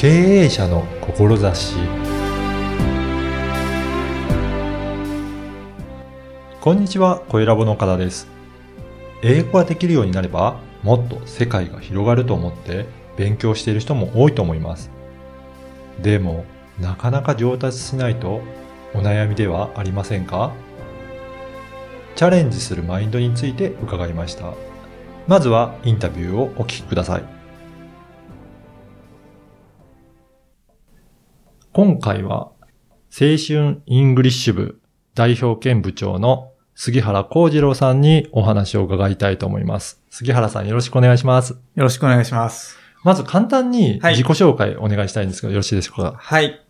経営者の志こんにちは、小ラボの岡田です。英語ができるようになれば、もっと世界が広がると思って勉強している人も多いと思います。でも、なかなか上達しないとお悩みではありませんか？チャレンジするマインドについて伺いました。まずはインタビューをお聞きください。今回は青春 English 部代表兼部長の杉原浩二郎さんにお話を伺いたいと思います。杉原さんよろしくお願いします。よろしくお願いします。まず簡単にはい自己紹介お願いしたいんですけど、よろしいでしょうか？はい。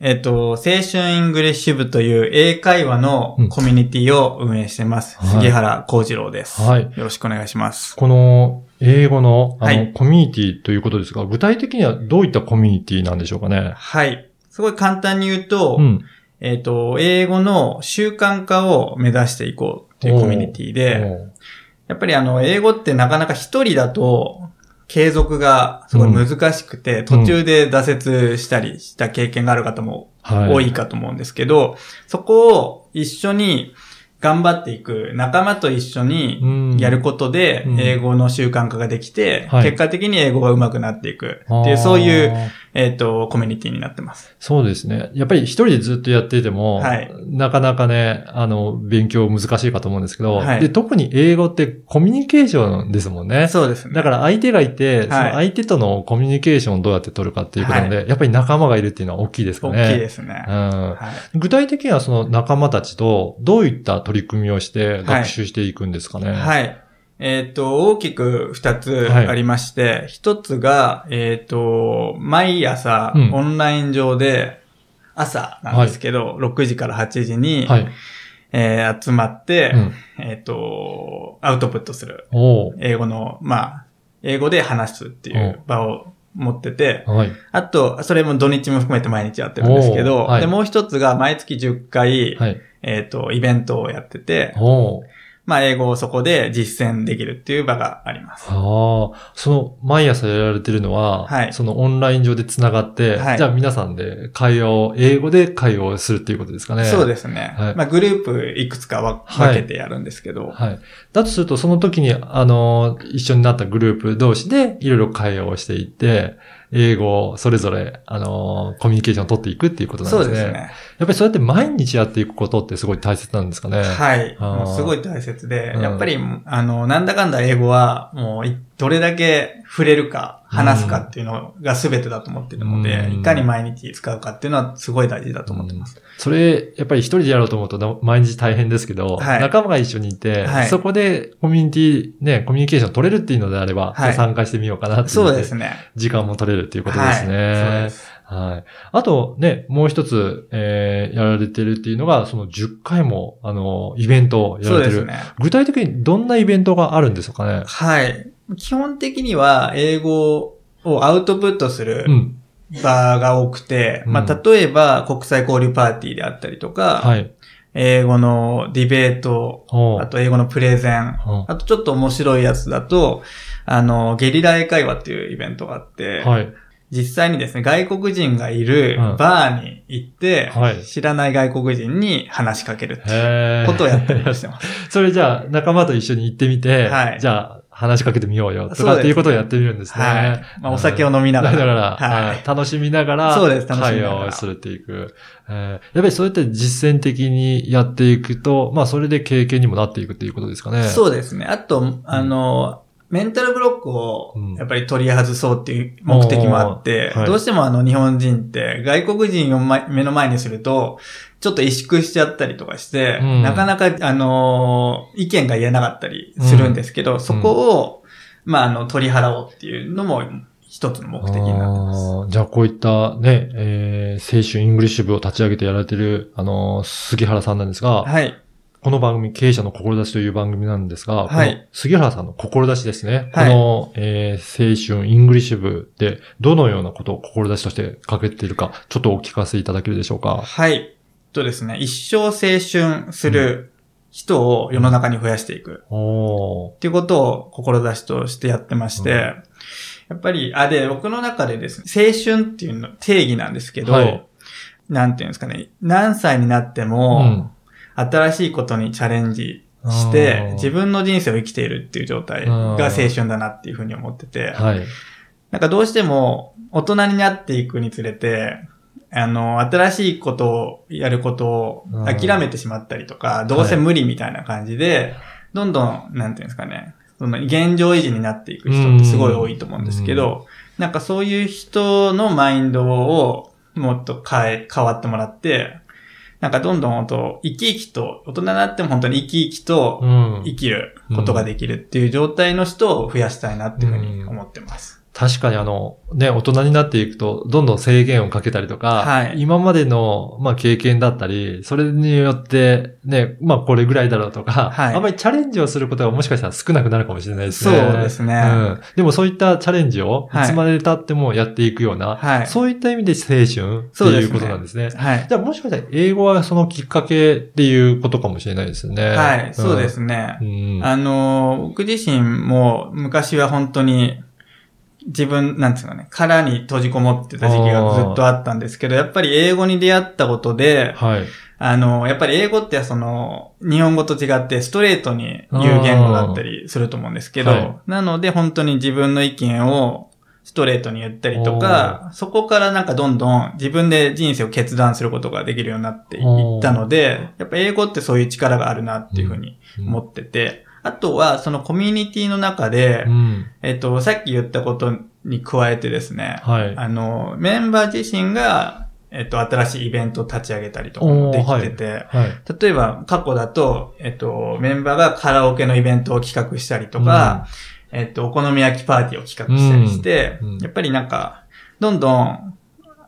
えっ、と、青春イングリッシュ部という英会話のうんコミュニティを運営してます。はい杉原浩二郎です。はいよろしくお願いします。この英語のあの、はいコミュニティということですが、具体的にはどういったコミュニティなんでしょうかね？はい。すごい簡単に言うと、うん。えっ、と、英語の習慣化を目指していこうっていうコミュニティで、やっぱりあの、英語ってなかなか一人だと、継続がすごい難しくて、途中で挫折したりした経験がある方もはい。多いかと思うんですけど、そこを一緒に頑張っていく仲間と一緒にうん。やることでうん。英語の習慣化ができて、はい。結果的に英語が上手くなっていくっていう、そういう、えっ、と、コミュニティになってます。そうですね。やっぱり一人でずっとやっていても、はいなかなかね、あの、勉強難しいかと思うんですけど、はいで特に英語ってコミュニケーションですもんね。そうですね。だから相手がいて、はいその相手とのコミュニケーションをどうやって取るかっていうことなので、やっぱり仲間がいるっていうのは大きいですか大ね。きいですね。うんはい具体的にはその仲間たちとどういった取り組みをして学習していくんですかね？はい。えっ、と、大きく二つはいありまして、一、つが、えっ、と、毎朝、うんオンライン上で、朝なんですけど、6時から8時に、はい。えー集まって、うん。えっ、と、アウトプットする。英語の、まあ、英語で話すっていう場を持ってて、はい。あと、それも土日も含めて毎日やってるんですけど、で、もう一つが毎月10回、はい。えっ、と、イベントをやってて、まあ、英語をそこで実践できるっていう場があります。ああ、その、毎朝やられてるのは、はいそのオンライン上で繋がって、はいじゃあ皆さんで会話を、英語で会話をするっていうことですかね。そうですね。はいまあ、グループいくつか分けてやるんですけど、はい。だとすると、その時に、あの、一緒になったグループ同士で、いろいろ会話をしていって、英語をそれぞれ、あの、コミュニケーションを取っていくっていうことなんですね。そうですね。やっぱりそうやって毎日やっていくことってすごい大切なんですかね。はい。すごい大切で、うんやっぱり、あの、なんだかんだ英語は、もうい、どれだけ触れるか、話すかっていうのが全てだと思ってるので、うんいかに毎日使うかっていうのはすごい大事だと思ってます。それ、やっぱり一人でやろうと思うとな毎日大変ですけど、はい仲間が一緒にいて、はいそこでコミュニティ、ね、コミュニケーション取れるっていうのであれば、はい参加してみようかなってそうですね。時間も取れるっていうことですね。はい。はい。あとね、もう一つ、えー、やられてるっていうのが、その10回も、あの、イベントをやられてる。そうですね。具体的にどんなイベントがあるんですかね？はい。基本的には、英語をアウトプットするうん。場が多くて、うんまあ、例えば、国際交流パーティーであったりとか、はい。英語のディベート、あと英語のプレゼン、あとちょっと面白いやつだと、あの、ゲリラ英会話っていうイベントがあって、はい。実際にですね、外国人がいるうんバーに行って、はい知らない外国人に話しかけるっていうことをやったりしてます。それじゃあ、仲間と一緒に行ってみて、はいじゃあ、話しかけてみようよ、とかっていうことをやってみるんですね。はい。まあ、お酒を飲みながら。だから、はいはい楽しみながら、そうです楽しみ会ながら話をするっていく。えーやっぱりそうやって実践的にやっていくと、まあそれで経験にもなっていくっていうことですかね。そうですね。あと、あの、メンタルブロックをうんやっぱり取り外そうっていう目的もあって、おーはいどうしてもあの日本人って外国人をま目の前にすると、ちょっと萎縮しちゃったりとかして、うんなかなかあの意見が言えなかったりするんですけど、そこを、まああの取り払おうっていうのも一つの目的になってます。じゃあこういったね、えー、青春 English 部を立ち上げてやられてる、あのー杉原さんなんですが、はい。この番組、経営者の志という番組なんですが、はい杉原さんの志ですね。はいこの、えー、青春 English 部で、どのようなことを志として掲げているか、ちょっとお聞かせいただけるでしょうか。はい。とですね、一生青春する人を世の中に増やしていく。おーっていうことを志としてやってまして、やっぱり、あ、で、僕の中でですね、青春っていうの定義なんですけど、はいなんていうんですかね、何歳になっても、新しいことにチャレンジして、自分の人生を生きているっていう状態が青春だなっていうふうに思ってて、はい。なんかどうしても大人になっていくにつれて、あの、新しいことをやることを諦めてしまったりとか、どうせ無理みたいな感じで、どんどん、なんていうんですかね、その現状維持になっていく人ってすごい多いと思うんですけど、なんかそういう人のマインドをもっと変え、変わってもらって、なんかどんどん本当生き生きと、大人になっても本当に生き生きとうん生きることができるっていう状態の人を増やしたいなっていうふうに思ってます。確かにあの、ね、大人になっていくと、どんどん制限をかけたりとか、はい今までの、まあ、経験だったり、それによって、ね、まあ、これぐらいだろうとか、はいあんまりチャレンジをすることがもしかしたら少なくなるかもしれないですね。そうですねうん。でもそういったチャレンジを、いはいつまで経ってもやっていくような、はいそういった意味で青春っていうことなんですね。はい。じゃあもしかしたら英語はそのきっかけっていうことかもしれないですよね。はい、そうですねう。ん。あの、僕自身も昔は本当に自分、なんていうかね、殻に閉じこもってた時期がずっとあったんですけど、やっぱり英語に出会ったことで、はい。あの、やっぱり英語ってその、日本語と違ってストレートに言う言語だったりすると思うんですけど、はい。なので本当に自分の意見をストレートに言ったりとか、そこからなんかどんどん自分で人生を決断することができるようになっていったので、やっぱ英語ってそういう力があるなっていうふうに思ってて、あとはそのコミュニティの中で、うん。えっと、さっき言ったことに加えてですね、はい。あの、メンバー自身が、えっと、新しいイベントを立ち上げたりとかもできてて、はい。例えば過去だと、えっと、メンバーがカラオケのイベントを企画したりとか、えっと、お好み焼きパーティーを企画したりして、うんうんやっぱりなんか、どんどん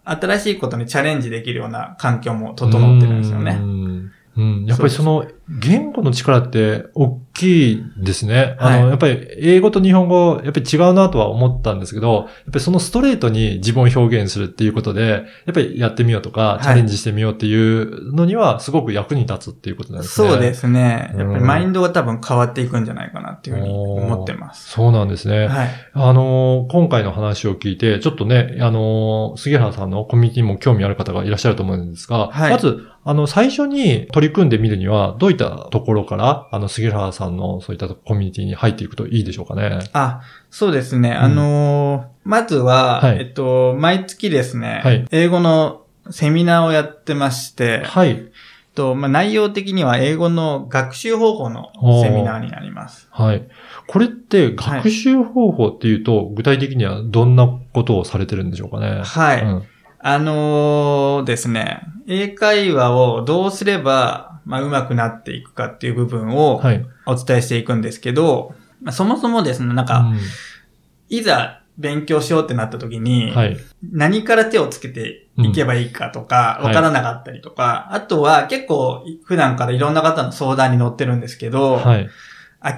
新しいことにチャレンジできるような環境も整ってるんですようね。ん。うん。やっぱりその言語の力って大きいですね。あの、はいやっぱり英語と日本語、やっぱり違うなとは思ったんですけど、やっぱりそのストレートに自分を表現するっていうことで、やっぱりやってみようとか、いチャレンジしてみようっていうのにはすごく役に立つっていうことなんですね。そうですね。やっぱりうんマインドが多分変わっていくんじゃないかなっていうふうに思ってます。そうなんですね。はい。あのー今回の話を聞いて、ちょっとね、あのー杉原さんのコミュニティにも興味ある方がいらっしゃると思うんですが、はいまず、あの、最初に取り組んでみるには、どういったところから、あの、杉原さんのそういったコミュニティに入っていくといいでしょうかね。あ、そうですね。あのーまずは、はいえっと、毎月ですね、はい英語のセミナーをやってまして、はい。と、まあ、内容的には英語の学習方法のセミナーになります。はい。これって、学習方法っていうと、具体的にはどんなことをされてるんでしょうかね。はい。うんあのーですね、英会話をどうすれば、まあ、上手くなっていくかっていう部分をはい。お伝えしていくんですけど、まあ、そもそもですね、なんか、いざ勉強しようってなった時に、うんはい。何から手をつけていけばいいかとか、うんわからなかったりとか、あとは結構普段からいろんな方の相談に乗ってるんですけど、はい。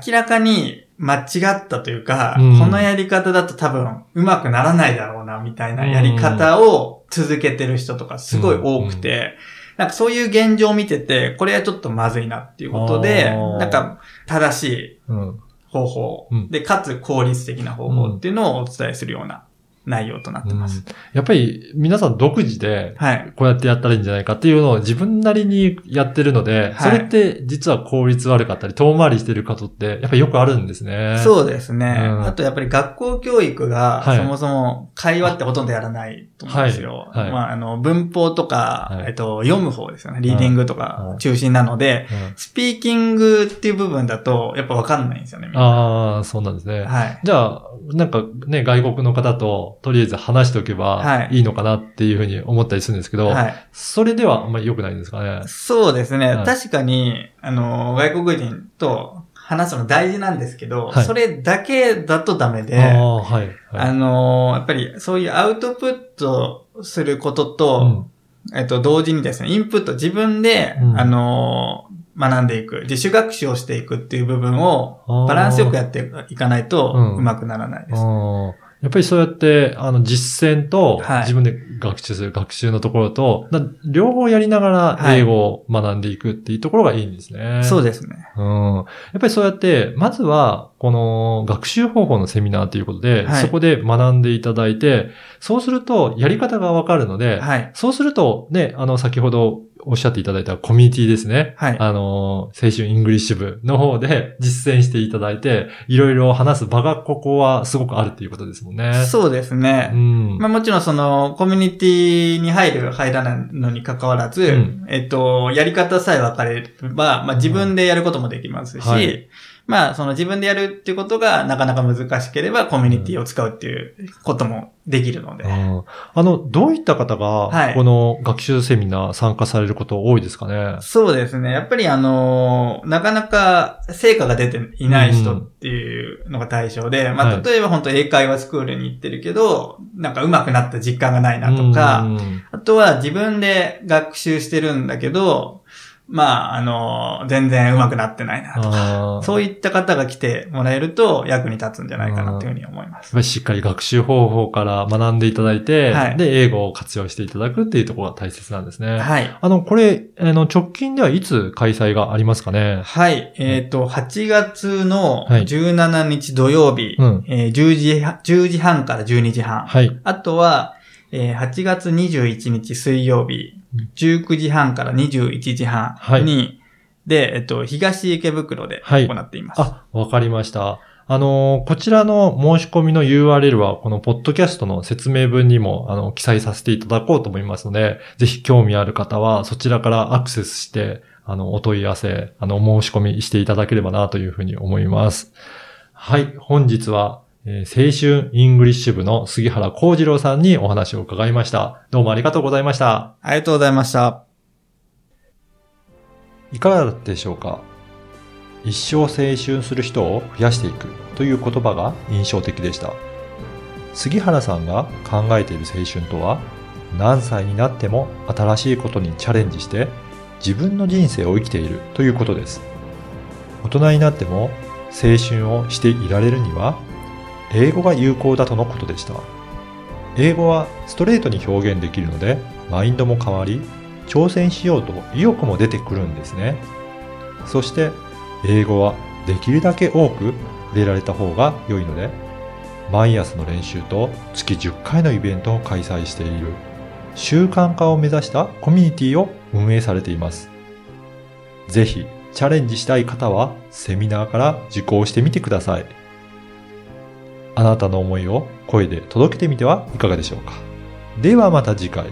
明らかに間違ったというか、うん。このやり方だと多分うまくならないだろうな、みたいなやり方を続けてる人とかすごい多くて、なんかそういう現状を見てて、これはちょっとまずいなっていうことでなんか正しいうん。方法、うん。で、かつ効率的な方法っていうのをお伝えするような内容となってます。やっぱり、皆さん独自で、はい。こうやってやったらいいんじゃないかっていうのを自分なりにやってるので、はいそれって実は効率悪かったり、遠回りしてることって、やっぱりよくあるんですね。う。そうですね。うんあとやっぱり学校教育が、はいそもそも会話ってほとんどやらないと思うんですよ。はいはいまあ、あの、文法とか、はいえっと、読む方ですよね。リーディングとはいか中心なので、うんスピーキングっていう部分だと、やっぱわかんないんですよね、ああ、そうなんですね。はい。じゃあ、なんかね、外国の方ととりあえず話しておけばはいいいのかなっていうふうに思ったりするんですけど、はい。それではあんまり良くないんですかね。そうですね。はい確かに、あの、外国人と話すの大事なんですけど、はいそれだけだとダメで、ああ、はい。はいあの、やっぱりそういうアウトプットすることと、えっと、同時にですね、インプット、自分で、うんあのー学んでいく、自主学習をしていくっていう部分をバランスよくやっていかないとうんうまくならないです。やっぱりそうやって、あの、実践とはい自分で学習する学習のところと、だ両方やりながはいら英語を学んでいくっていうところがいいんですね。そうですね。うん。やっぱりそうやって、まずは、この学習方法のセミナーということで、はいそこで学んでいただいて、そうするとやり方がわかるので、はい。そうするとね、あの、先ほどおっしゃっていただいたコミュニティですね。はい。あの、青春 English 部の方で実践していただいて、いろいろ話す場がここはすごくあるっていうことですもんね。そうですね。うん。まあもちろんその、コミュニティに入る、入らないのに関わらず、うんえっと、やり方さえ分かれれば、まあ自分でやることもできますし、はいまあその自分でやるっていうことがなかなか難しければ、コミュニティを使うっていうこともできるので。うんあの、どういった方が、はいこの学習セミナー参加されること多いですかね？そうですね。やっぱりあの、なかなか成果が出ていない人っていうのが対象で、まはいあ例えば本当英会話スクールに行ってるけど、なんか上手くなった実感がないなとか、うんあとは自分で学習してるんだけど、まあ、あの、全然上手くなってないなとか、そういった方が来てもらえると役に立つんじゃないかなというふうに思います。しっかり学習方法から学んでいただいて、はいで、英語を活用していただくっていうところが大切なんですね。はい。あの、これ、あの、直近ではいつ開催がありますかね？はい。えっ、と、8月のはい17日土曜日、うんえー10時は、10時半から12時半。はい。あとは、えー8月21日水曜日、19時半から21時半に、で、えっと、東池袋ではい行っています。あ、わかりました。あの、こちらの申し込みの URL は、このポッドキャストの説明文にも、あの、記載させていただこうと思いますので、ぜひ興味ある方は、そちらからアクセスして、あの、お問い合わせ、あの、申し込みしていただければな、というふうに思います。はい、本日は、えー青春 English 部の杉原浩二郎さんにお話を伺いました。どうもありがとうございました。ありがとうございました。いかがだったでしょうか？一生青春する人を増やしていくという言葉が印象的でした。杉原さんが考えている青春とは、何歳になっても新しいことにチャレンジして自分の人生を生きているということです。大人になっても青春をしていられるには、英語が有効だとのことでした。英語はストレートに表現できるので、マインドも変わり、挑戦しようと意欲も出てくるんですね。そして、英語はできるだけ多く触れられた方が良いので、毎朝の練習と月10回のイベントを開催している習慣化を目指したコミュニティを運営されています。ぜひチャレンジしたい方はセミナーから受講してみてください。あなたの思いを声で届けてみてはいかがでしょうか。ではまた次回。